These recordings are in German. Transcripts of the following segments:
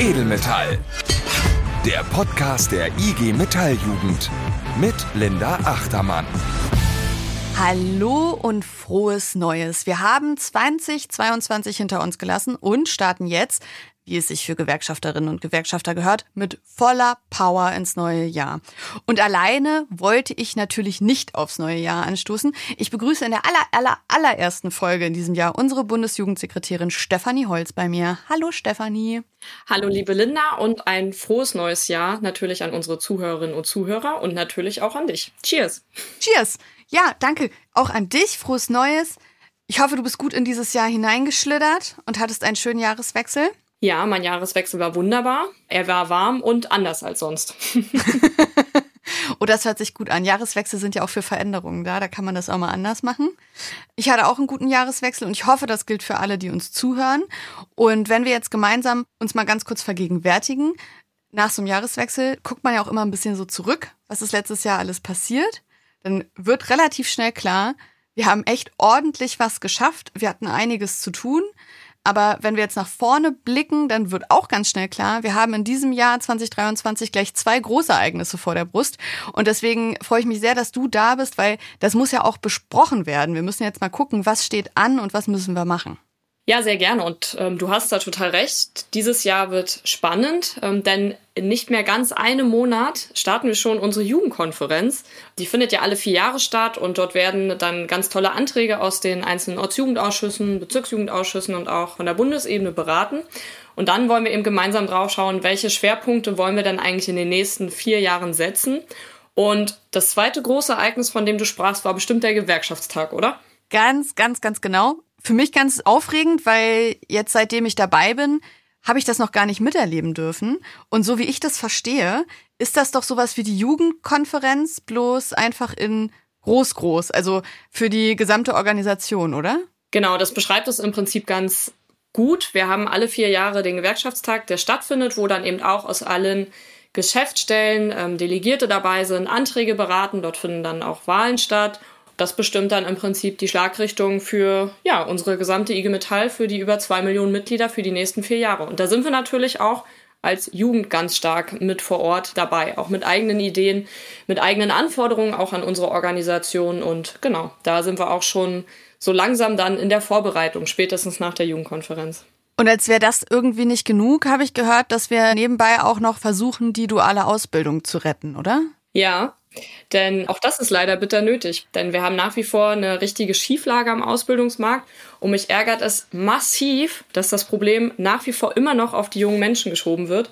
Edelmetall. Der Podcast der IG Metalljugend mit Linda Achtermann. Hallo und frohes Neues. Wir haben 2022 hinter uns gelassen und starten jetzt wie es sich für Gewerkschafterinnen und Gewerkschafter gehört, mit voller Power ins neue Jahr. Und alleine wollte ich natürlich nicht aufs neue Jahr anstoßen. Ich begrüße in der aller, aller, allerersten Folge in diesem Jahr unsere Bundesjugendsekretärin Stefanie Holz bei mir. Hallo Stefanie. Hallo liebe Linda und ein frohes neues Jahr natürlich an unsere Zuhörerinnen und Zuhörer und natürlich auch an dich. Cheers. Cheers. Ja, danke. Auch an dich. Frohes Neues. Ich hoffe, du bist gut in dieses Jahr hineingeschlittert und hattest einen schönen Jahreswechsel. Ja, mein Jahreswechsel war wunderbar. Er war warm und anders als sonst. oh, das hört sich gut an. Jahreswechsel sind ja auch für Veränderungen da. Da kann man das auch mal anders machen. Ich hatte auch einen guten Jahreswechsel und ich hoffe, das gilt für alle, die uns zuhören. Und wenn wir jetzt gemeinsam uns mal ganz kurz vergegenwärtigen, nach so einem Jahreswechsel guckt man ja auch immer ein bisschen so zurück, was ist letztes Jahr alles passiert. Dann wird relativ schnell klar, wir haben echt ordentlich was geschafft. Wir hatten einiges zu tun. Aber wenn wir jetzt nach vorne blicken, dann wird auch ganz schnell klar, wir haben in diesem Jahr 2023 gleich zwei Großereignisse vor der Brust. Und deswegen freue ich mich sehr, dass du da bist, weil das muss ja auch besprochen werden. Wir müssen jetzt mal gucken, was steht an und was müssen wir machen. Ja, sehr gerne. Und ähm, du hast da total recht. Dieses Jahr wird spannend, ähm, denn in nicht mehr ganz einem Monat starten wir schon unsere Jugendkonferenz. Die findet ja alle vier Jahre statt und dort werden dann ganz tolle Anträge aus den einzelnen Ortsjugendausschüssen, Bezirksjugendausschüssen und auch von der Bundesebene beraten. Und dann wollen wir eben gemeinsam drauf schauen, welche Schwerpunkte wollen wir dann eigentlich in den nächsten vier Jahren setzen. Und das zweite große Ereignis, von dem du sprachst, war bestimmt der Gewerkschaftstag, oder? Ganz, ganz, ganz genau für mich ganz aufregend, weil jetzt seitdem ich dabei bin, habe ich das noch gar nicht miterleben dürfen. Und so wie ich das verstehe, ist das doch sowas wie die Jugendkonferenz, bloß einfach in groß, groß, also für die gesamte Organisation, oder? Genau, das beschreibt es im Prinzip ganz gut. Wir haben alle vier Jahre den Gewerkschaftstag, der stattfindet, wo dann eben auch aus allen Geschäftsstellen ähm, Delegierte dabei sind, Anträge beraten. Dort finden dann auch Wahlen statt das bestimmt dann im Prinzip die Schlagrichtung für ja, unsere gesamte IG Metall, für die über zwei Millionen Mitglieder für die nächsten vier Jahre. Und da sind wir natürlich auch als Jugend ganz stark mit vor Ort dabei, auch mit eigenen Ideen, mit eigenen Anforderungen auch an unsere Organisation. Und genau, da sind wir auch schon so langsam dann in der Vorbereitung, spätestens nach der Jugendkonferenz. Und als wäre das irgendwie nicht genug, habe ich gehört, dass wir nebenbei auch noch versuchen, die duale Ausbildung zu retten, oder? Ja, denn auch das ist leider bitter nötig. Denn wir haben nach wie vor eine richtige Schieflage am Ausbildungsmarkt. Und mich ärgert es massiv, dass das Problem nach wie vor immer noch auf die jungen Menschen geschoben wird.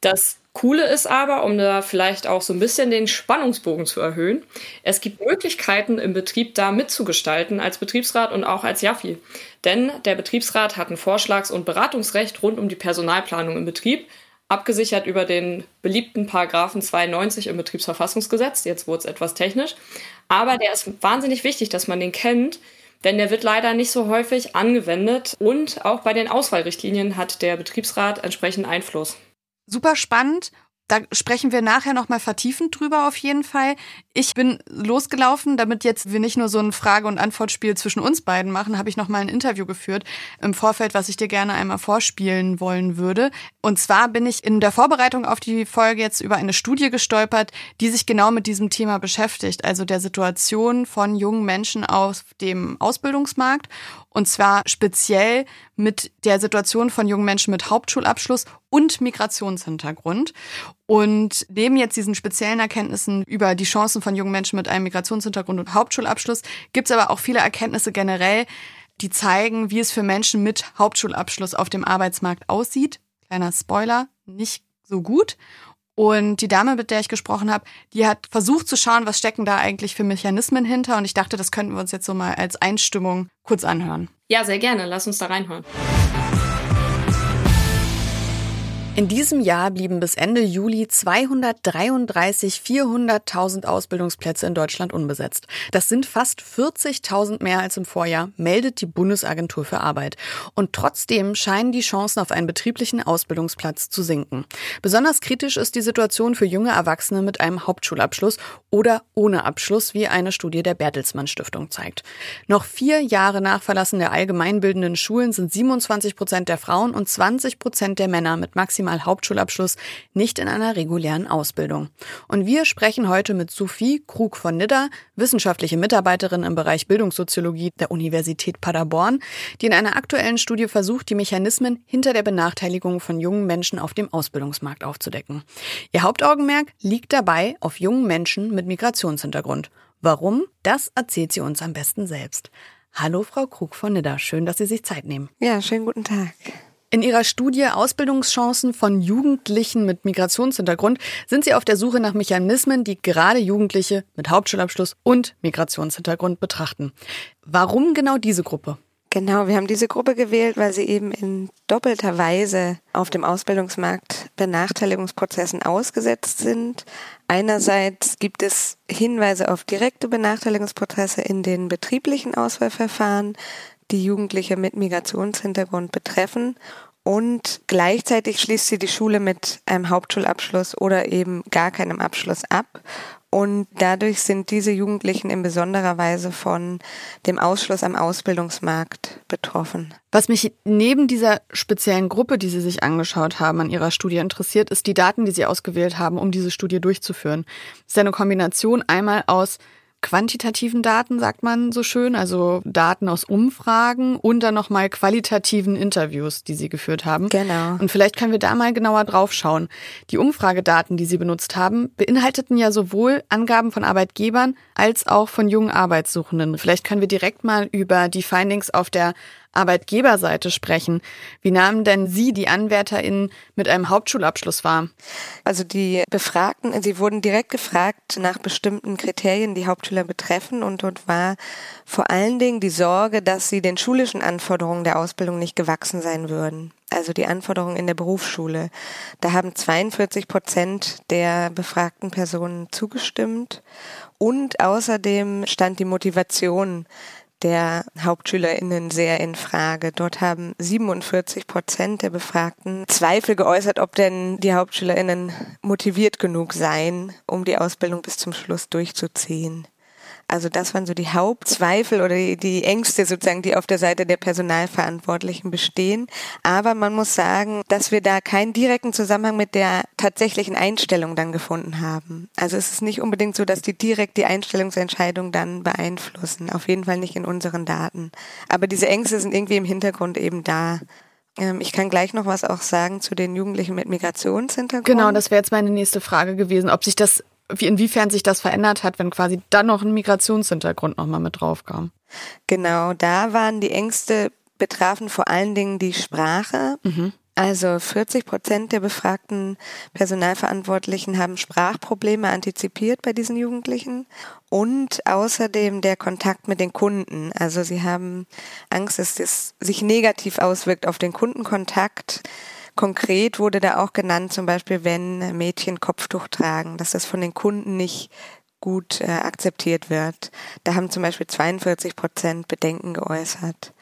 Das Coole ist aber, um da vielleicht auch so ein bisschen den Spannungsbogen zu erhöhen, es gibt Möglichkeiten im Betrieb da mitzugestalten als Betriebsrat und auch als Jaffi. Denn der Betriebsrat hat ein Vorschlags- und Beratungsrecht rund um die Personalplanung im Betrieb abgesichert über den beliebten Paragraphen 92 im Betriebsverfassungsgesetz. Jetzt wurde es etwas technisch. Aber der ist wahnsinnig wichtig, dass man den kennt, denn der wird leider nicht so häufig angewendet und auch bei den Auswahlrichtlinien hat der Betriebsrat entsprechend Einfluss. Super spannend da sprechen wir nachher nochmal vertiefend drüber auf jeden Fall. Ich bin losgelaufen, damit jetzt wir nicht nur so ein Frage- und Antwortspiel zwischen uns beiden machen, habe ich nochmal ein Interview geführt im Vorfeld, was ich dir gerne einmal vorspielen wollen würde. Und zwar bin ich in der Vorbereitung auf die Folge jetzt über eine Studie gestolpert, die sich genau mit diesem Thema beschäftigt, also der Situation von jungen Menschen auf dem Ausbildungsmarkt und zwar speziell mit der Situation von jungen Menschen mit Hauptschulabschluss und Migrationshintergrund. Und neben jetzt diesen speziellen Erkenntnissen über die Chancen von jungen Menschen mit einem Migrationshintergrund und Hauptschulabschluss gibt es aber auch viele Erkenntnisse generell, die zeigen, wie es für Menschen mit Hauptschulabschluss auf dem Arbeitsmarkt aussieht. Kleiner Spoiler, nicht so gut. Und die Dame, mit der ich gesprochen habe, die hat versucht zu schauen, was stecken da eigentlich für Mechanismen hinter. Und ich dachte, das könnten wir uns jetzt so mal als Einstimmung kurz anhören. Ja, sehr gerne. Lass uns da reinhören. In diesem Jahr blieben bis Ende Juli 233 400.000 Ausbildungsplätze in Deutschland unbesetzt. Das sind fast 40.000 mehr als im Vorjahr, meldet die Bundesagentur für Arbeit. Und trotzdem scheinen die Chancen auf einen betrieblichen Ausbildungsplatz zu sinken. Besonders kritisch ist die Situation für junge Erwachsene mit einem Hauptschulabschluss oder ohne Abschluss, wie eine Studie der Bertelsmann Stiftung zeigt. Noch vier Jahre nach Verlassen der allgemeinbildenden Schulen sind 27 Prozent der Frauen und 20 Prozent der Männer mit maximal maximal Hauptschulabschluss nicht in einer regulären Ausbildung. Und wir sprechen heute mit Sophie Krug von Nidda, wissenschaftliche Mitarbeiterin im Bereich Bildungssoziologie der Universität Paderborn, die in einer aktuellen Studie versucht, die Mechanismen hinter der Benachteiligung von jungen Menschen auf dem Ausbildungsmarkt aufzudecken. Ihr Hauptaugenmerk liegt dabei auf jungen Menschen mit Migrationshintergrund. Warum? Das erzählt sie uns am besten selbst. Hallo, Frau Krug von Nidda. Schön, dass Sie sich Zeit nehmen. Ja, schönen guten Tag. In Ihrer Studie Ausbildungschancen von Jugendlichen mit Migrationshintergrund sind Sie auf der Suche nach Mechanismen, die gerade Jugendliche mit Hauptschulabschluss und Migrationshintergrund betrachten. Warum genau diese Gruppe? Genau, wir haben diese Gruppe gewählt, weil sie eben in doppelter Weise auf dem Ausbildungsmarkt Benachteiligungsprozessen ausgesetzt sind. Einerseits gibt es Hinweise auf direkte Benachteiligungsprozesse in den betrieblichen Auswahlverfahren, die Jugendliche mit Migrationshintergrund betreffen. Und gleichzeitig schließt sie die Schule mit einem Hauptschulabschluss oder eben gar keinem Abschluss ab und dadurch sind diese Jugendlichen in besonderer Weise von dem Ausschluss am Ausbildungsmarkt betroffen. Was mich neben dieser speziellen Gruppe, die Sie sich angeschaut haben, an Ihrer Studie interessiert, ist die Daten, die Sie ausgewählt haben, um diese Studie durchzuführen. Es ist eine Kombination einmal aus quantitativen Daten, sagt man so schön, also Daten aus Umfragen und dann nochmal qualitativen Interviews, die Sie geführt haben. Genau. Und vielleicht können wir da mal genauer drauf schauen. Die Umfragedaten, die Sie benutzt haben, beinhalteten ja sowohl Angaben von Arbeitgebern als auch von jungen Arbeitssuchenden. Vielleicht können wir direkt mal über die Findings auf der Arbeitgeberseite sprechen. Wie nahmen denn Sie die AnwärterInnen mit einem Hauptschulabschluss wahr? Also die Befragten, sie wurden direkt gefragt nach bestimmten Kriterien, die Hauptschüler betreffen und dort war vor allen Dingen die Sorge, dass sie den schulischen Anforderungen der Ausbildung nicht gewachsen sein würden. Also die Anforderungen in der Berufsschule. Da haben 42 Prozent der befragten Personen zugestimmt und außerdem stand die Motivation der HauptschülerInnen sehr in Frage. Dort haben 47 Prozent der Befragten Zweifel geäußert, ob denn die HauptschülerInnen motiviert genug seien, um die Ausbildung bis zum Schluss durchzuziehen. Also das waren so die Hauptzweifel oder die, Ängste sozusagen, die auf der Seite der Personalverantwortlichen bestehen. Aber man muss sagen, dass wir da keinen direkten Zusammenhang mit der tatsächlichen Einstellung dann gefunden haben. Also es ist nicht unbedingt so, dass die direkt die Einstellungsentscheidung dann beeinflussen. Auf jeden Fall nicht in unseren Daten. Aber diese Ängste sind irgendwie im Hintergrund eben da. Ähm, ich kann gleich noch was auch sagen zu den Jugendlichen mit Migrationshintergrund. Genau, das wäre jetzt meine nächste Frage gewesen, ob sich das wie, inwiefern sich das verändert hat, wenn quasi dann noch ein Migrationshintergrund nochmal mit drauf kam. Genau, da waren die Ängste betrafen vor allen Dingen die Sprache. Mhm. Also 40 Prozent der befragten Personalverantwortlichen haben Sprachprobleme antizipiert bei diesen Jugendlichen und außerdem der Kontakt mit den Kunden. Also sie haben Angst, dass es sich negativ auswirkt auf den Kundenkontakt. Konkret wurde da auch genannt, zum Beispiel, wenn Mädchen Kopftuch tragen, dass das von den Kunden nicht gut äh, akzeptiert wird. Da haben zum Beispiel 42 Prozent Bedenken geäußert.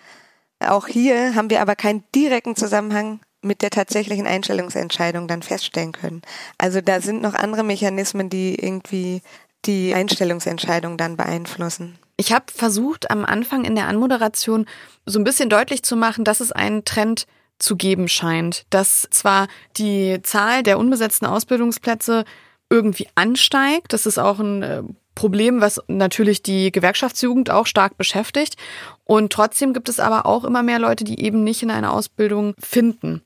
Auch hier haben wir aber keinen direkten Zusammenhang mit der tatsächlichen Einstellungsentscheidung dann feststellen können. Also da sind noch andere Mechanismen, die irgendwie die Einstellungsentscheidung dann beeinflussen. Ich habe versucht, am Anfang in der Anmoderation so ein bisschen deutlich zu machen, dass es einen Trend zu geben scheint, dass zwar die Zahl der unbesetzten Ausbildungsplätze irgendwie ansteigt, das ist auch ein äh, Problem, was natürlich die Gewerkschaftsjugend auch stark beschäftigt. Und trotzdem gibt es aber auch immer mehr Leute, die eben nicht in einer Ausbildung finden.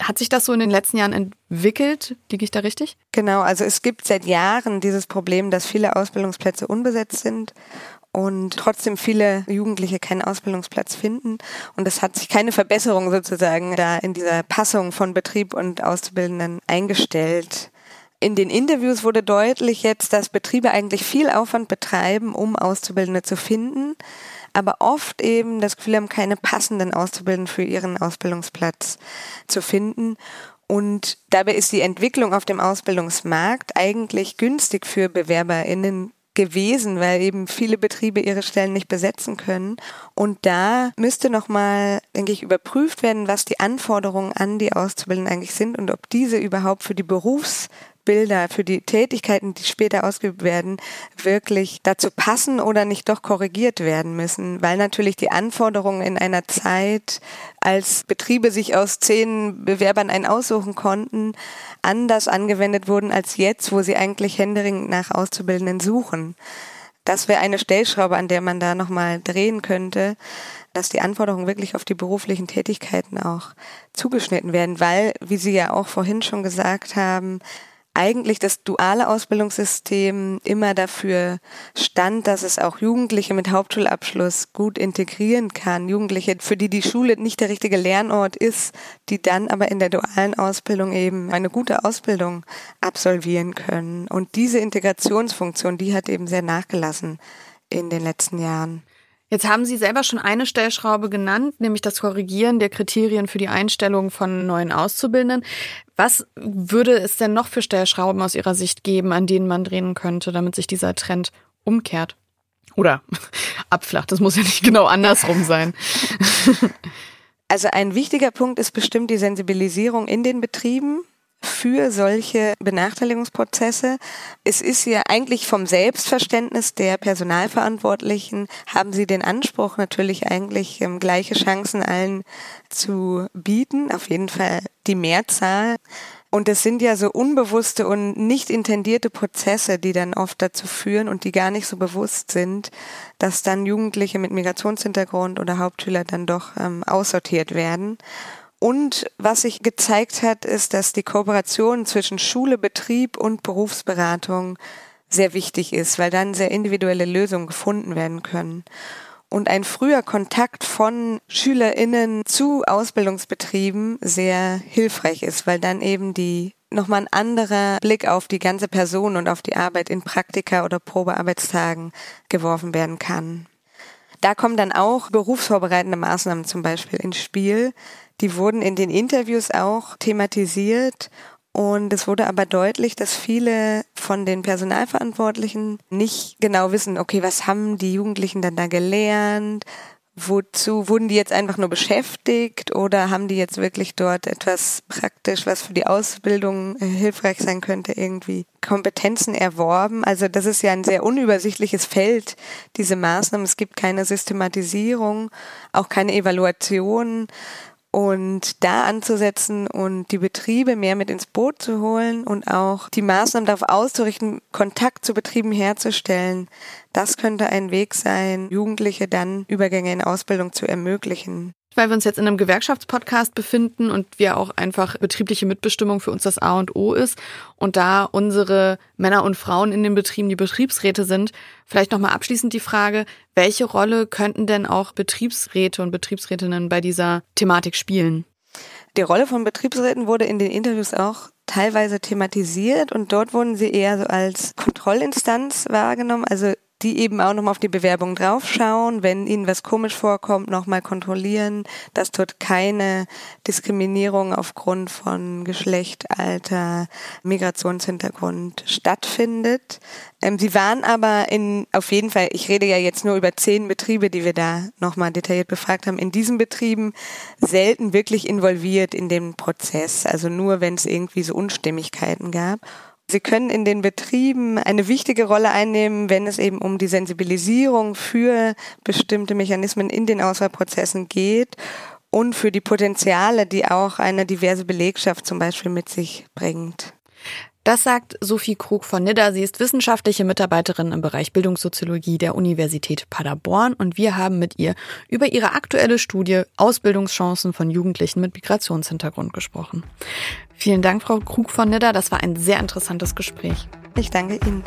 Hat sich das so in den letzten Jahren entwickelt? Liege ich da richtig? Genau, also es gibt seit Jahren dieses Problem, dass viele Ausbildungsplätze unbesetzt sind und trotzdem viele Jugendliche keinen Ausbildungsplatz finden. Und es hat sich keine Verbesserung sozusagen da in dieser Passung von Betrieb und Auszubildenden eingestellt. In den Interviews wurde deutlich jetzt, dass Betriebe eigentlich viel Aufwand betreiben, um Auszubildende zu finden, aber oft eben das Gefühl haben, keine passenden Auszubildenden für ihren Ausbildungsplatz zu finden. Und dabei ist die Entwicklung auf dem Ausbildungsmarkt eigentlich günstig für BewerberInnen gewesen, weil eben viele Betriebe ihre Stellen nicht besetzen können. Und da müsste nochmal, denke ich, überprüft werden, was die Anforderungen an die Auszubildenden eigentlich sind und ob diese überhaupt für die Berufs Berufsbilder für die Tätigkeiten, die später ausgeübt werden, wirklich dazu passen oder nicht doch korrigiert werden müssen, weil natürlich die Anforderungen in einer Zeit, als Betriebe sich aus zehn Bewerbern einen aussuchen konnten, anders angewendet wurden als jetzt, wo sie eigentlich händeringend nach Auszubildenden suchen. Das wäre eine Stellschraube, an der man da nochmal drehen könnte, dass die Anforderungen wirklich auf die beruflichen Tätigkeiten auch zugeschnitten werden, weil, wie Sie ja auch vorhin schon gesagt haben, eigentlich das duale Ausbildungssystem immer dafür stand, dass es auch Jugendliche mit Hauptschulabschluss gut integrieren kann. Jugendliche, für die die Schule nicht der richtige Lernort ist, die dann aber in der dualen Ausbildung eben eine gute Ausbildung absolvieren können. Und diese Integrationsfunktion, die hat eben sehr nachgelassen in den letzten Jahren. Jetzt haben Sie selber schon eine Stellschraube genannt, nämlich das Korrigieren der Kriterien für die Einstellung von neuen Auszubildenden. Was würde es denn noch für Stellschrauben aus Ihrer Sicht geben, an denen man drehen könnte, damit sich dieser Trend umkehrt? Oder abflacht. Das muss ja nicht genau andersrum sein. Also ein wichtiger Punkt ist bestimmt die Sensibilisierung in den Betrieben für solche Benachteiligungsprozesse. Es ist ja eigentlich vom Selbstverständnis der Personalverantwortlichen, haben sie den Anspruch natürlich eigentlich ähm, gleiche Chancen allen zu bieten, auf jeden Fall die Mehrzahl. Und es sind ja so unbewusste und nicht intendierte Prozesse, die dann oft dazu führen und die gar nicht so bewusst sind, dass dann Jugendliche mit Migrationshintergrund oder Hauptschüler dann doch ähm, aussortiert werden. Und was sich gezeigt hat, ist, dass die Kooperation zwischen Schule, Betrieb und Berufsberatung sehr wichtig ist, weil dann sehr individuelle Lösungen gefunden werden können. Und ein früher Kontakt von SchülerInnen zu Ausbildungsbetrieben sehr hilfreich ist, weil dann eben die nochmal ein anderer Blick auf die ganze Person und auf die Arbeit in Praktika oder Probearbeitstagen geworfen werden kann. Da kommen dann auch berufsvorbereitende Maßnahmen zum Beispiel ins Spiel, die wurden in den Interviews auch thematisiert und es wurde aber deutlich, dass viele von den Personalverantwortlichen nicht genau wissen, okay, was haben die Jugendlichen dann da gelernt? Wozu wurden die jetzt einfach nur beschäftigt oder haben die jetzt wirklich dort etwas praktisch, was für die Ausbildung äh, hilfreich sein könnte, irgendwie Kompetenzen erworben? Also das ist ja ein sehr unübersichtliches Feld, diese Maßnahmen. Es gibt keine Systematisierung, auch keine Evaluation und da anzusetzen und die Betriebe mehr mit ins Boot zu holen und auch die Maßnahmen darauf auszurichten, Kontakt zu Betrieben herzustellen, das könnte ein Weg sein, Jugendliche dann Übergänge in Ausbildung zu ermöglichen weil wir uns jetzt in einem Gewerkschaftspodcast befinden und wir auch einfach betriebliche Mitbestimmung für uns das A und O ist und da unsere Männer und Frauen in den Betrieben die Betriebsräte sind, vielleicht nochmal abschließend die Frage, welche Rolle könnten denn auch Betriebsräte und Betriebsrätinnen bei dieser Thematik spielen? Die Rolle von Betriebsräten wurde in den Interviews auch teilweise thematisiert und dort wurden sie eher so als Kontrollinstanz wahrgenommen. Also die eben auch nochmal auf die Bewerbung draufschauen, wenn ihnen was komisch vorkommt, nochmal kontrollieren, dass dort keine Diskriminierung aufgrund von Geschlecht, Alter, Migrationshintergrund stattfindet. Ähm, sie waren aber in, auf jeden Fall, ich rede ja jetzt nur über zehn Betriebe, die wir da nochmal detailliert befragt haben, in diesen Betrieben selten wirklich involviert in den Prozess, also nur wenn es irgendwie so Unstimmigkeiten gab. Sie können in den Betrieben eine wichtige Rolle einnehmen, wenn es eben um die Sensibilisierung für bestimmte Mechanismen in den Auswahlprozessen geht und für die Potenziale, die auch eine diverse Belegschaft zum Beispiel mit sich bringt. Das sagt Sophie Krug von Nidda. Sie ist wissenschaftliche Mitarbeiterin im Bereich Bildungssoziologie der Universität Paderborn und wir haben mit ihr über ihre aktuelle Studie Ausbildungschancen von Jugendlichen mit Migrationshintergrund gesprochen. Vielen Dank, Frau Krug von Nidda. Das war ein sehr interessantes Gespräch. Ich danke Ihnen.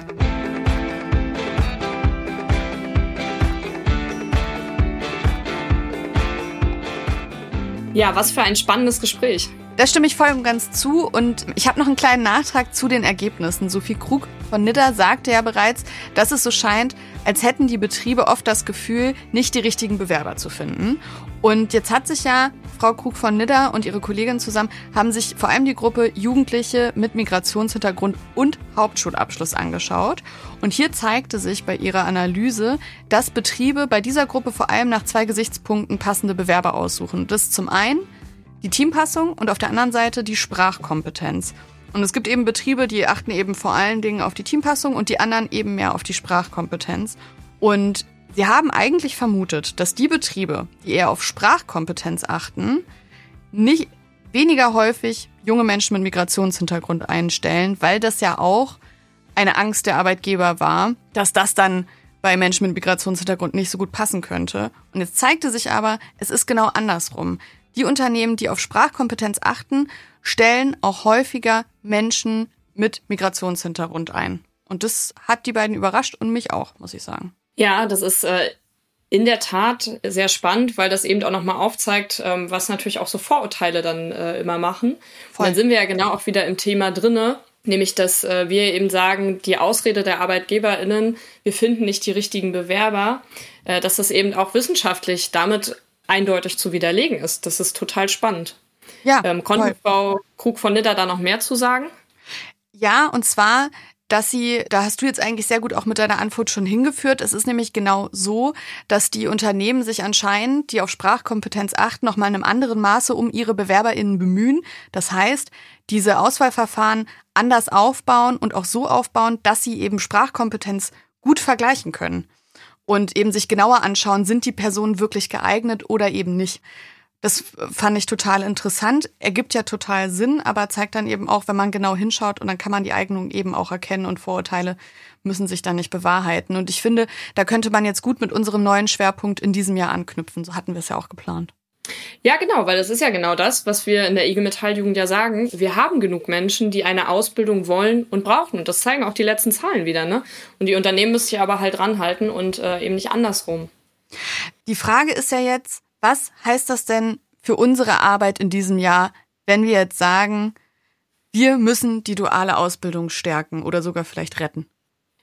Ja, was für ein spannendes Gespräch. Da stimme ich voll und ganz zu und ich habe noch einen kleinen Nachtrag zu den Ergebnissen. Sophie Krug von Nidda sagte ja bereits, dass es so scheint, als hätten die Betriebe oft das Gefühl, nicht die richtigen Bewerber zu finden. Und jetzt hat sich ja Frau Krug von Nidda und ihre Kollegin zusammen, haben sich vor allem die Gruppe Jugendliche mit Migrationshintergrund und Hauptschulabschluss angeschaut. Und hier zeigte sich bei ihrer Analyse, dass Betriebe bei dieser Gruppe vor allem nach zwei Gesichtspunkten passende Bewerber aussuchen. Das zum einen die Teampassung und auf der anderen Seite die Sprachkompetenz. Und es gibt eben Betriebe, die achten eben vor allen Dingen auf die Teampassung und die anderen eben mehr auf die Sprachkompetenz. Und sie haben eigentlich vermutet, dass die Betriebe, die eher auf Sprachkompetenz achten, nicht weniger häufig junge Menschen mit Migrationshintergrund einstellen, weil das ja auch eine Angst der Arbeitgeber war, dass das dann bei Menschen mit Migrationshintergrund nicht so gut passen könnte. Und jetzt zeigte sich aber, es ist genau andersrum. Die Unternehmen, die auf Sprachkompetenz achten, stellen auch häufiger Menschen mit Migrationshintergrund ein. Und das hat die beiden überrascht und mich auch, muss ich sagen. Ja, das ist äh, in der Tat sehr spannend, weil das eben auch nochmal aufzeigt, ähm, was natürlich auch so Vorurteile dann äh, immer machen. Voll. Und dann sind wir ja genau auch wieder im Thema drinne, nämlich dass äh, wir eben sagen, die Ausrede der ArbeitgeberInnen, wir finden nicht die richtigen Bewerber, äh, dass das eben auch wissenschaftlich damit eindeutig zu widerlegen ist. Das ist total spannend. Ja. Ähm, konnte Frau Krug von Nidda da noch mehr zu sagen? Ja, und zwar, dass sie, da hast du jetzt eigentlich sehr gut auch mit deiner Antwort schon hingeführt. Es ist nämlich genau so, dass die Unternehmen sich anscheinend, die auf Sprachkompetenz achten, noch mal in einem anderen Maße um ihre BewerberInnen bemühen. Das heißt, diese Auswahlverfahren anders aufbauen und auch so aufbauen, dass sie eben Sprachkompetenz gut vergleichen können und eben sich genauer anschauen, sind die Personen wirklich geeignet oder eben nicht. Das fand ich total interessant. Ergibt ja total Sinn, aber zeigt dann eben auch, wenn man genau hinschaut und dann kann man die Eignung eben auch erkennen und Vorurteile müssen sich dann nicht bewahrheiten. Und ich finde, da könnte man jetzt gut mit unserem neuen Schwerpunkt in diesem Jahr anknüpfen. So hatten wir es ja auch geplant. Ja, genau, weil das ist ja genau das, was wir in der IG Metalljugend ja sagen. Wir haben genug Menschen, die eine Ausbildung wollen und brauchen. Und das zeigen auch die letzten Zahlen wieder, ne? Und die Unternehmen müssen sich aber halt ranhalten und äh, eben nicht andersrum. Die Frage ist ja jetzt, was heißt das denn für unsere Arbeit in diesem Jahr, wenn wir jetzt sagen, wir müssen die duale Ausbildung stärken oder sogar vielleicht retten?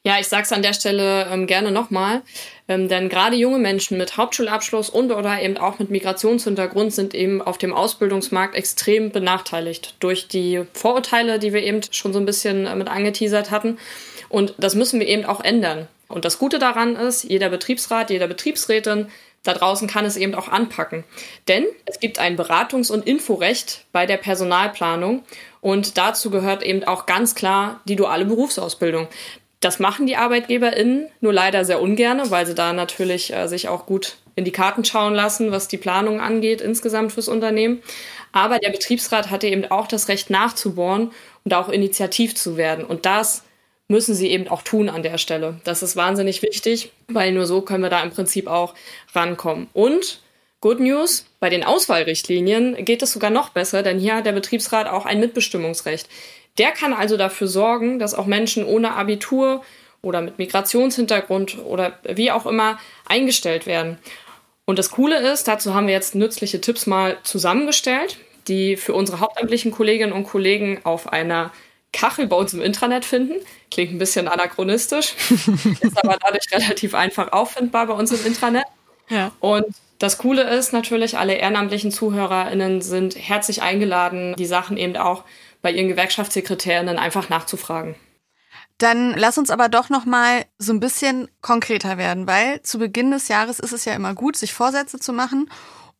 Ja, ich sage es an der Stelle ähm, gerne nochmal, ähm, denn gerade junge Menschen mit Hauptschulabschluss und oder eben auch mit Migrationshintergrund sind eben auf dem Ausbildungsmarkt extrem benachteiligt durch die Vorurteile, die wir eben schon so ein bisschen äh, mit angeteasert hatten. Und das müssen wir eben auch ändern. Und das Gute daran ist, jeder Betriebsrat, jeder Betriebsrätin da draußen kann es eben auch anpacken. Denn es gibt ein Beratungs- und Inforecht bei der Personalplanung und dazu gehört eben auch ganz klar die duale Berufsausbildung. Das machen die ArbeitgeberInnen nur leider sehr ungern, weil sie da natürlich äh, sich auch gut in die Karten schauen lassen, was die Planung angeht insgesamt fürs Unternehmen. Aber der Betriebsrat hatte eben auch das Recht nachzubohren und auch initiativ zu werden. Und das müssen sie eben auch tun an der Stelle. Das ist wahnsinnig wichtig, weil nur so können wir da im Prinzip auch rankommen. Und Good News, bei den Auswahlrichtlinien geht es sogar noch besser, denn hier hat der Betriebsrat auch ein Mitbestimmungsrecht. Der kann also dafür sorgen, dass auch Menschen ohne Abitur oder mit Migrationshintergrund oder wie auch immer eingestellt werden. Und das Coole ist, dazu haben wir jetzt nützliche Tipps mal zusammengestellt, die für unsere hauptamtlichen Kolleginnen und Kollegen auf einer Kachel bei uns im Intranet finden. Klingt ein bisschen anachronistisch, ist aber dadurch relativ einfach auffindbar bei uns im Intranet. Ja. Und das Coole ist natürlich, alle ehrenamtlichen ZuhörerInnen sind herzlich eingeladen, die Sachen eben auch bei ihren Gewerkschaftssekretärinnen einfach nachzufragen. Dann lass uns aber doch noch mal so ein bisschen konkreter werden, weil zu Beginn des Jahres ist es ja immer gut, sich Vorsätze zu machen.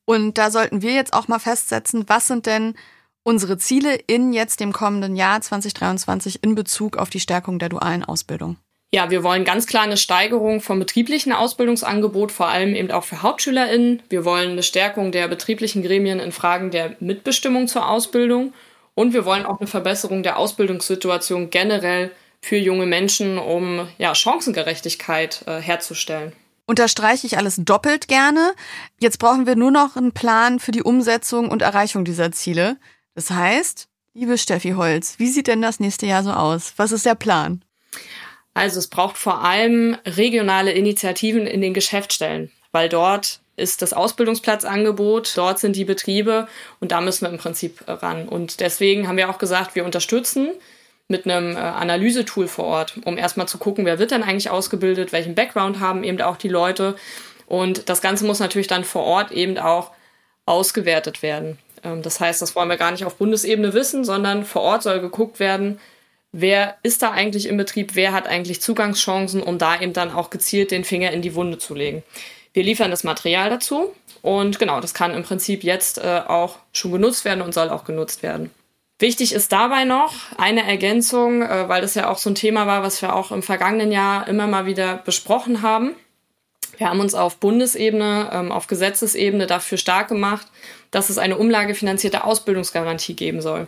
Und da sollten wir jetzt auch mal festsetzen, was sind denn unsere Ziele in jetzt dem kommenden Jahr 2023 in Bezug auf die Stärkung der dualen Ausbildung? Ja, wir wollen ganz klar eine Steigerung vom betrieblichen Ausbildungsangebot, vor allem eben auch für HauptschülerInnen. Wir wollen eine Stärkung der betrieblichen Gremien in Fragen der Mitbestimmung zur Ausbildung. Und wir wollen auch eine Verbesserung der Ausbildungssituation generell für junge Menschen, um ja, Chancengerechtigkeit äh, herzustellen. Unterstreiche ich alles doppelt gerne. Jetzt brauchen wir nur noch einen Plan für die Umsetzung und Erreichung dieser Ziele. Das heißt, liebe Steffi Holz, wie sieht denn das nächste Jahr so aus? Was ist der Plan? Also es braucht vor allem regionale Initiativen in den Geschäftsstellen, weil dort ist das Ausbildungsplatzangebot, dort sind die Betriebe und da müssen wir im Prinzip ran. Und deswegen haben wir auch gesagt, wir unterstützen mit einem äh, Analysetool vor Ort, um erstmal zu gucken, wer wird denn eigentlich ausgebildet, welchen Background haben eben auch die Leute. Und das Ganze muss natürlich dann vor Ort eben auch ausgewertet werden. Ähm, das heißt, das wollen wir gar nicht auf Bundesebene wissen, sondern vor Ort soll geguckt werden, wer ist da eigentlich im Betrieb, wer hat eigentlich Zugangschancen, um da eben dann auch gezielt den Finger in die Wunde zu legen. Wir liefern das Material dazu und genau, das kann im Prinzip jetzt äh, auch schon genutzt werden und soll auch genutzt werden. Wichtig ist dabei noch eine Ergänzung, äh, weil das ja auch so ein Thema war, was wir auch im vergangenen Jahr immer mal wieder besprochen haben. Wir haben uns auf Bundesebene, ähm, auf Gesetzesebene dafür stark gemacht, dass es eine umlagefinanzierte Ausbildungsgarantie geben soll.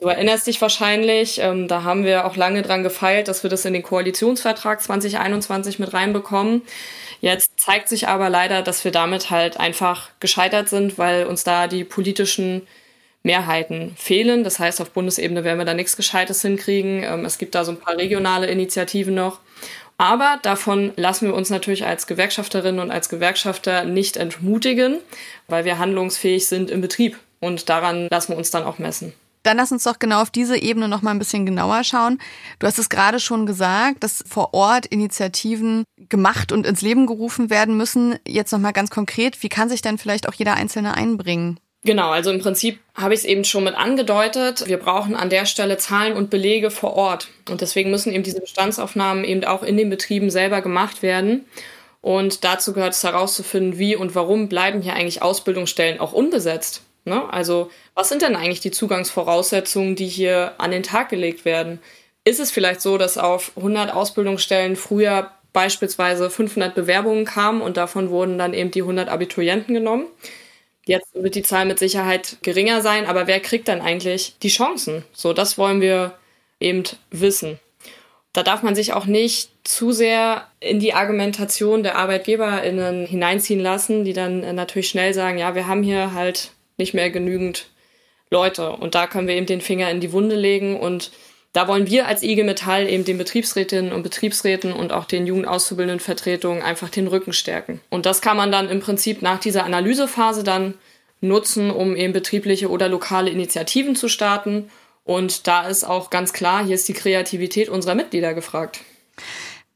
Du erinnerst dich wahrscheinlich, ähm, da haben wir auch lange dran gefeilt, dass wir das in den Koalitionsvertrag 2021 mit reinbekommen. Jetzt zeigt sich aber leider, dass wir damit halt einfach gescheitert sind, weil uns da die politischen Mehrheiten fehlen. Das heißt, auf Bundesebene werden wir da nichts Gescheites hinkriegen. Ähm, es gibt da so ein paar regionale Initiativen noch. Aber davon lassen wir uns natürlich als Gewerkschafterinnen und als Gewerkschafter nicht entmutigen, weil wir handlungsfähig sind im Betrieb. Und daran lassen wir uns dann auch messen. Dann lass uns doch genau auf diese Ebene noch mal ein bisschen genauer schauen. Du hast es gerade schon gesagt, dass vor Ort Initiativen gemacht und ins Leben gerufen werden müssen. Jetzt noch mal ganz konkret, wie kann sich denn vielleicht auch jeder Einzelne einbringen? Genau, also im Prinzip habe ich es eben schon mit angedeutet. Wir brauchen an der Stelle Zahlen und Belege vor Ort. Und deswegen müssen eben diese Bestandsaufnahmen eben auch in den Betrieben selber gemacht werden. Und dazu gehört es herauszufinden, wie und warum bleiben hier eigentlich Ausbildungsstellen auch unbesetzt. Ne? Also was sind denn eigentlich die Zugangsvoraussetzungen, die hier an den Tag gelegt werden? Ist es vielleicht so, dass auf 100 Ausbildungsstellen früher beispielsweise 500 Bewerbungen kamen und davon wurden dann eben die 100 Abiturienten genommen? Jetzt wird die Zahl mit Sicherheit geringer sein, aber wer kriegt dann eigentlich die Chancen? So, das wollen wir eben wissen. Da darf man sich auch nicht zu sehr in die Argumentation der ArbeitgeberInnen hineinziehen lassen, die dann natürlich schnell sagen, ja, wir haben hier halt nicht mehr genügend Leute. Und da können wir eben den Finger in die Wunde legen und da wollen wir als IG Metall eben den Betriebsrätinnen und Betriebsräten und auch den Jugendauszubildenden Vertretungen einfach den Rücken stärken. Und das kann man dann im Prinzip nach dieser Analysephase dann nutzen, um eben betriebliche oder lokale Initiativen zu starten. Und da ist auch ganz klar, hier ist die Kreativität unserer Mitglieder gefragt.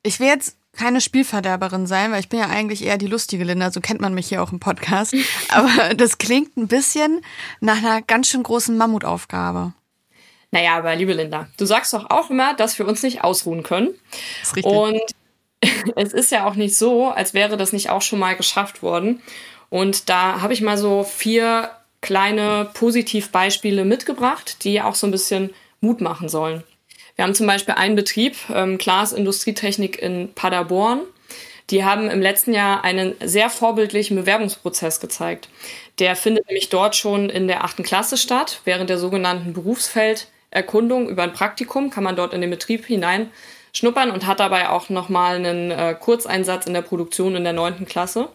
Ich will jetzt keine Spielverderberin sein, weil ich bin ja eigentlich eher die lustige Linda, so kennt man mich hier auch im Podcast. Aber das klingt ein bisschen nach einer ganz schön großen Mammutaufgabe. Naja, aber liebe Linda, du sagst doch auch immer, dass wir uns nicht ausruhen können. Das ist richtig. Und es ist ja auch nicht so, als wäre das nicht auch schon mal geschafft worden. Und da habe ich mal so vier kleine Positivbeispiele mitgebracht, die auch so ein bisschen Mut machen sollen. Wir haben zum Beispiel einen Betrieb, ähm, Klaas Industrietechnik in Paderborn. Die haben im letzten Jahr einen sehr vorbildlichen Bewerbungsprozess gezeigt. Der findet nämlich dort schon in der achten Klasse statt, während der sogenannten Berufsfeld Erkundung über ein Praktikum kann man dort in den Betrieb hinein schnuppern und hat dabei auch nochmal einen äh, Kurzeinsatz in der Produktion in der neunten Klasse.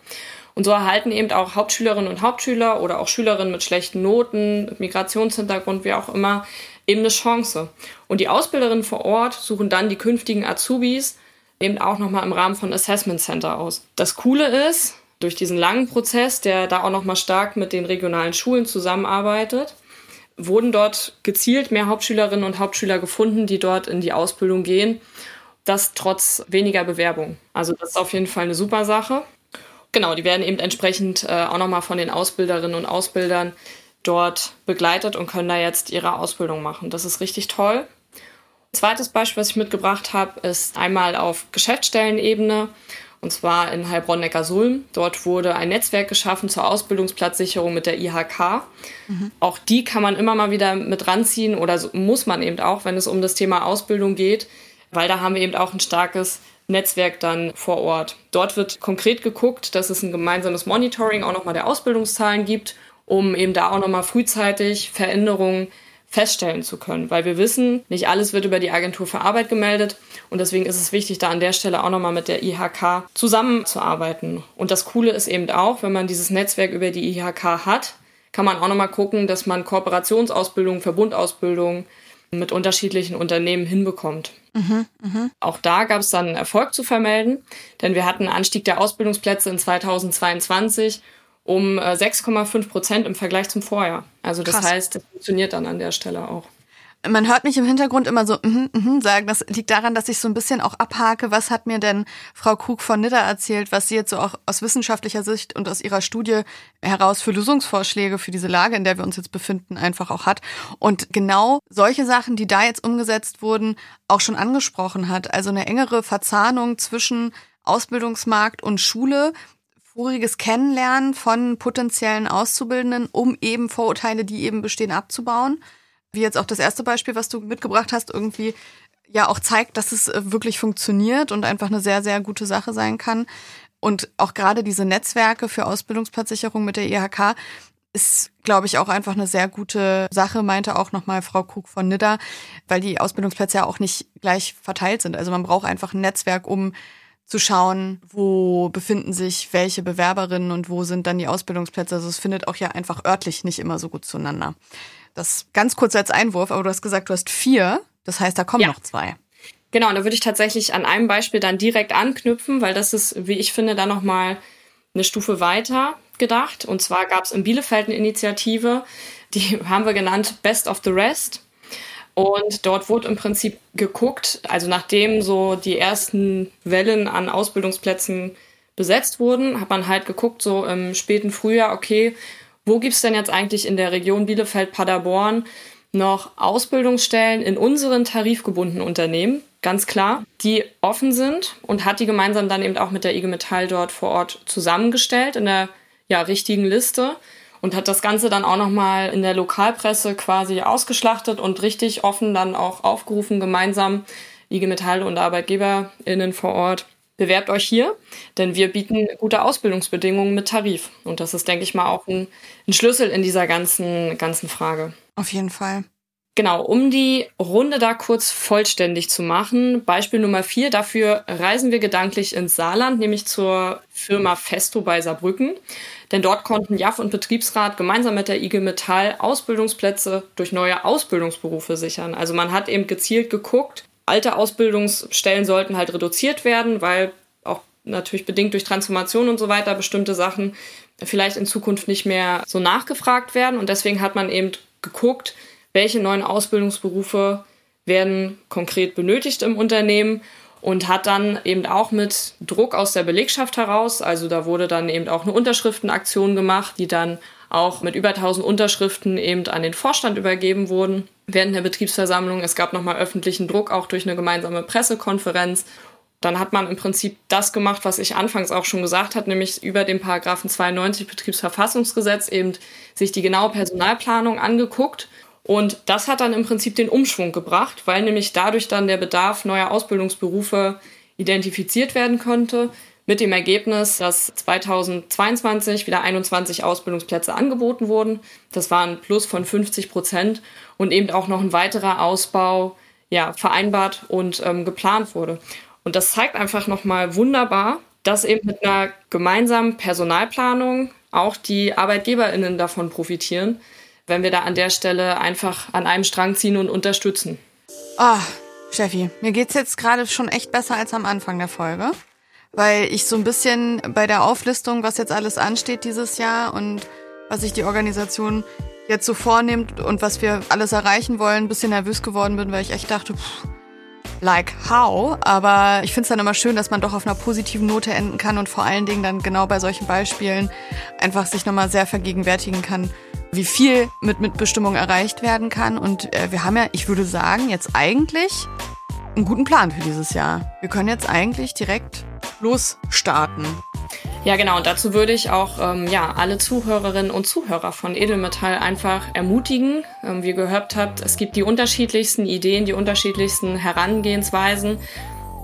Und so erhalten eben auch Hauptschülerinnen und Hauptschüler oder auch Schülerinnen mit schlechten Noten, Migrationshintergrund, wie auch immer, eben eine Chance. Und die Ausbilderinnen vor Ort suchen dann die künftigen Azubis eben auch nochmal im Rahmen von Assessment Center aus. Das Coole ist, durch diesen langen Prozess, der da auch nochmal stark mit den regionalen Schulen zusammenarbeitet, wurden dort gezielt mehr Hauptschülerinnen und Hauptschüler gefunden, die dort in die Ausbildung gehen. Das trotz weniger Bewerbung. Also das ist auf jeden Fall eine super Sache. Genau, die werden eben entsprechend äh, auch nochmal von den Ausbilderinnen und Ausbildern dort begleitet und können da jetzt ihre Ausbildung machen. Das ist richtig toll. Zweites Beispiel, was ich mitgebracht habe, ist einmal auf Geschäftsstellenebene und zwar in Heilbronn-Neckarsulm. Dort wurde ein Netzwerk geschaffen zur Ausbildungsplatzsicherung mit der IHK. Mhm. Auch die kann man immer mal wieder mit ranziehen oder muss man eben auch, wenn es um das Thema Ausbildung geht, weil da haben wir eben auch ein starkes Netzwerk dann vor Ort. Dort wird konkret geguckt, dass es ein gemeinsames Monitoring auch nochmal der Ausbildungszahlen gibt, um eben da auch nochmal frühzeitig Veränderungen feststellen zu können, weil wir wissen, nicht alles wird über die Agentur für Arbeit gemeldet und deswegen ist es wichtig, da an der Stelle auch nochmal mit der IHK zusammenzuarbeiten. Und das Coole ist eben auch, wenn man dieses Netzwerk über die IHK hat, kann man auch nochmal gucken, dass man Kooperationsausbildung, Verbundausbildung mit unterschiedlichen Unternehmen hinbekommt. Mhm, mh. Auch da gab es dann Erfolg zu vermelden, denn wir hatten einen Anstieg der Ausbildungsplätze in 2022 um 6,5 äh, Prozent im Vergleich zum Vorjahr. Also das Krass. heißt, das funktioniert dann an der Stelle auch. Man hört mich im Hintergrund immer so mm, mm, sagen. Das liegt daran, dass ich so ein bisschen auch abhake. Was hat mir denn Frau Krug von Nidda erzählt, was sie jetzt so auch aus wissenschaftlicher Sicht und aus ihrer Studie heraus für Lösungsvorschläge für diese Lage, in der wir uns jetzt befinden, einfach auch hat. Und genau solche Sachen, die da jetzt umgesetzt wurden, auch schon angesprochen hat. Also eine engere Verzahnung zwischen Ausbildungsmarkt und Schule, voriges Kennenlernen von potenziellen Auszubildenden, um eben Vorurteile, die eben bestehen, abzubauen. wie jetzt auch das erste Beispiel, was du mitgebracht hast, irgendwie ja auch zeigt, dass es äh, wirklich funktioniert und einfach eine sehr, sehr gute Sache sein kann. Und auch gerade diese Netzwerke für Ausbildungsplatzsicherung mit der IHK ist, glaube ich, auch einfach eine sehr gute Sache, meinte auch nochmal Frau Krug von Nidda, weil die Ausbildungsplätze ja auch nicht gleich verteilt sind. Also man braucht einfach ein Netzwerk, um zu schauen, wo befinden sich welche Bewerberinnen und wo sind dann die Ausbildungsplätze. Also es findet auch ja einfach örtlich nicht immer so gut zueinander. Das ganz kurz als Einwurf, aber du hast gesagt, du hast vier. Das heißt, da kommen ja. noch zwei. Genau, und da würde ich tatsächlich an einem Beispiel dann direkt anknüpfen, weil das ist, wie ich finde, dann nochmal eine Stufe weiter gedacht. Und zwar gab es in Bielefeld eine Initiative, die haben wir genannt Best of the Rest. Und dort wurde im Prinzip geguckt, also nachdem so die ersten Wellen an Ausbildungsplätzen besetzt wurden, hat man halt geguckt, so im späten Frühjahr, okay, wo gibt's denn jetzt eigentlich in der Region Bielefeld-Paderborn noch Ausbildungsstellen in unseren tarifgebundenen Unternehmen, ganz klar, die offen sind und hat die gemeinsam dann eben auch mit der IG Metall dort vor Ort zusammengestellt in der ja, richtigen Liste und hat das Ganze dann auch nochmal in der Lokalpresse quasi ausgeschlachtet und richtig offen dann auch aufgerufen, gemeinsam IG Metall und ArbeitgeberInnen vor Ort bewerbt euch hier, denn wir bieten gute Ausbildungsbedingungen mit Tarif. Und das ist, denke ich mal, auch ein, ein Schlüssel in dieser ganzen, ganzen Frage. Auf jeden Fall. Genau, um die Runde da kurz vollständig zu machen. Beispiel Nummer vier. Dafür reisen wir gedanklich ins Saarland, nämlich zur Firma Festo bei Saarbrücken. Denn dort konnten JAF und Betriebsrat gemeinsam mit der IG Metall Ausbildungsplätze durch neue Ausbildungsberufe sichern. Also man hat eben gezielt geguckt, alte Ausbildungsstellen sollten halt reduziert werden, weil auch natürlich bedingt durch Transformation und so weiter bestimmte Sachen vielleicht in Zukunft nicht mehr so nachgefragt werden. Und deswegen hat man eben geguckt, welche neuen Ausbildungsberufe werden konkret benötigt im Unternehmen und hat dann eben auch mit Druck aus der Belegschaft heraus, also da wurde dann eben auch eine Unterschriftenaktion gemacht, die dann auch mit über 1000 Unterschriften eben an den Vorstand übergeben wurden während der Betriebsversammlung. Es gab nochmal öffentlichen Druck, auch durch eine gemeinsame Pressekonferenz. Dann hat man im Prinzip das gemacht, was ich anfangs auch schon gesagt habe, nämlich über den Paragraphen 92 Betriebsverfassungsgesetz eben sich die genaue Personalplanung angeguckt und das hat dann im Prinzip den Umschwung gebracht, weil nämlich dadurch dann der Bedarf neuer Ausbildungsberufe identifiziert werden konnte, mit dem Ergebnis, dass 2022 wieder 21 Ausbildungsplätze angeboten wurden. Das war ein Plus von 50 Prozent und eben auch noch ein weiterer Ausbau ja, vereinbart und ähm, geplant wurde. Und das zeigt einfach nochmal wunderbar, dass eben mit einer gemeinsamen Personalplanung auch die ArbeitgeberInnen davon profitieren, wenn wir da an der Stelle einfach an einem Strang ziehen und unterstützen. Ah, oh, Steffi, mir geht's jetzt gerade schon echt besser als am Anfang der Folge, weil ich so ein bisschen bei der Auflistung, was jetzt alles ansteht dieses Jahr und was sich die Organisation jetzt so vornimmt und was wir alles erreichen wollen, ein bisschen nervös geworden bin, weil ich echt dachte, pff, like how, aber ich finde es dann immer schön, dass man doch auf einer positiven Note enden kann und vor allen Dingen dann genau bei solchen Beispielen einfach sich nochmal sehr vergegenwärtigen kann, wie viel mit Mitbestimmung erreicht werden kann. Und äh, wir haben ja, ich würde sagen, jetzt eigentlich einen guten Plan für dieses Jahr. Wir können jetzt eigentlich direkt losstarten. Ja, genau. Und dazu würde ich auch ähm, ja, alle Zuhörerinnen und Zuhörer von Edelmetall einfach ermutigen. Ähm, wie ihr gehört habt, es gibt die unterschiedlichsten Ideen, die unterschiedlichsten Herangehensweisen.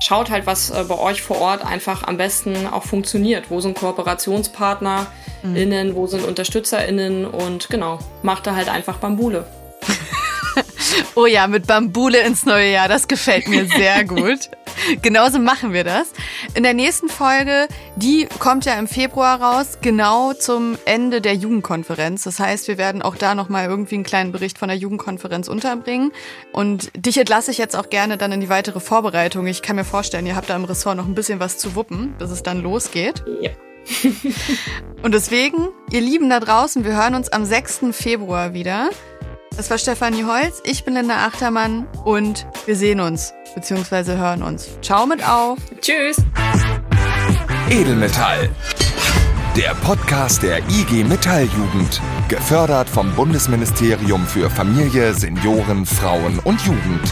Schaut halt, was äh, bei euch vor Ort einfach am besten auch funktioniert. Wo sind KooperationspartnerInnen, mhm. wo sind UnterstützerInnen und genau, macht da halt einfach Bambule. Oh ja, mit Bambule ins neue Jahr, das gefällt mir sehr gut. Genauso machen wir das. In der nächsten Folge, die kommt ja im Februar raus, genau zum Ende der Jugendkonferenz. Das heißt, wir werden auch da nochmal irgendwie einen kleinen Bericht von der Jugendkonferenz unterbringen. Und dich entlasse ich jetzt auch gerne dann in die weitere Vorbereitung. Ich kann mir vorstellen, ihr habt da im Ressort noch ein bisschen was zu wuppen, bis es dann losgeht. Ja. Und deswegen, ihr Lieben da draußen, wir hören uns am 6. Februar wieder. Das war Stefanie Holz, ich bin Linda Achtermann und wir sehen uns bzw. hören uns. Ciao mit auf. Tschüss. Edelmetall. Der Podcast der IG Metalljugend. Gefördert vom Bundesministerium für Familie, Senioren, Frauen und Jugend.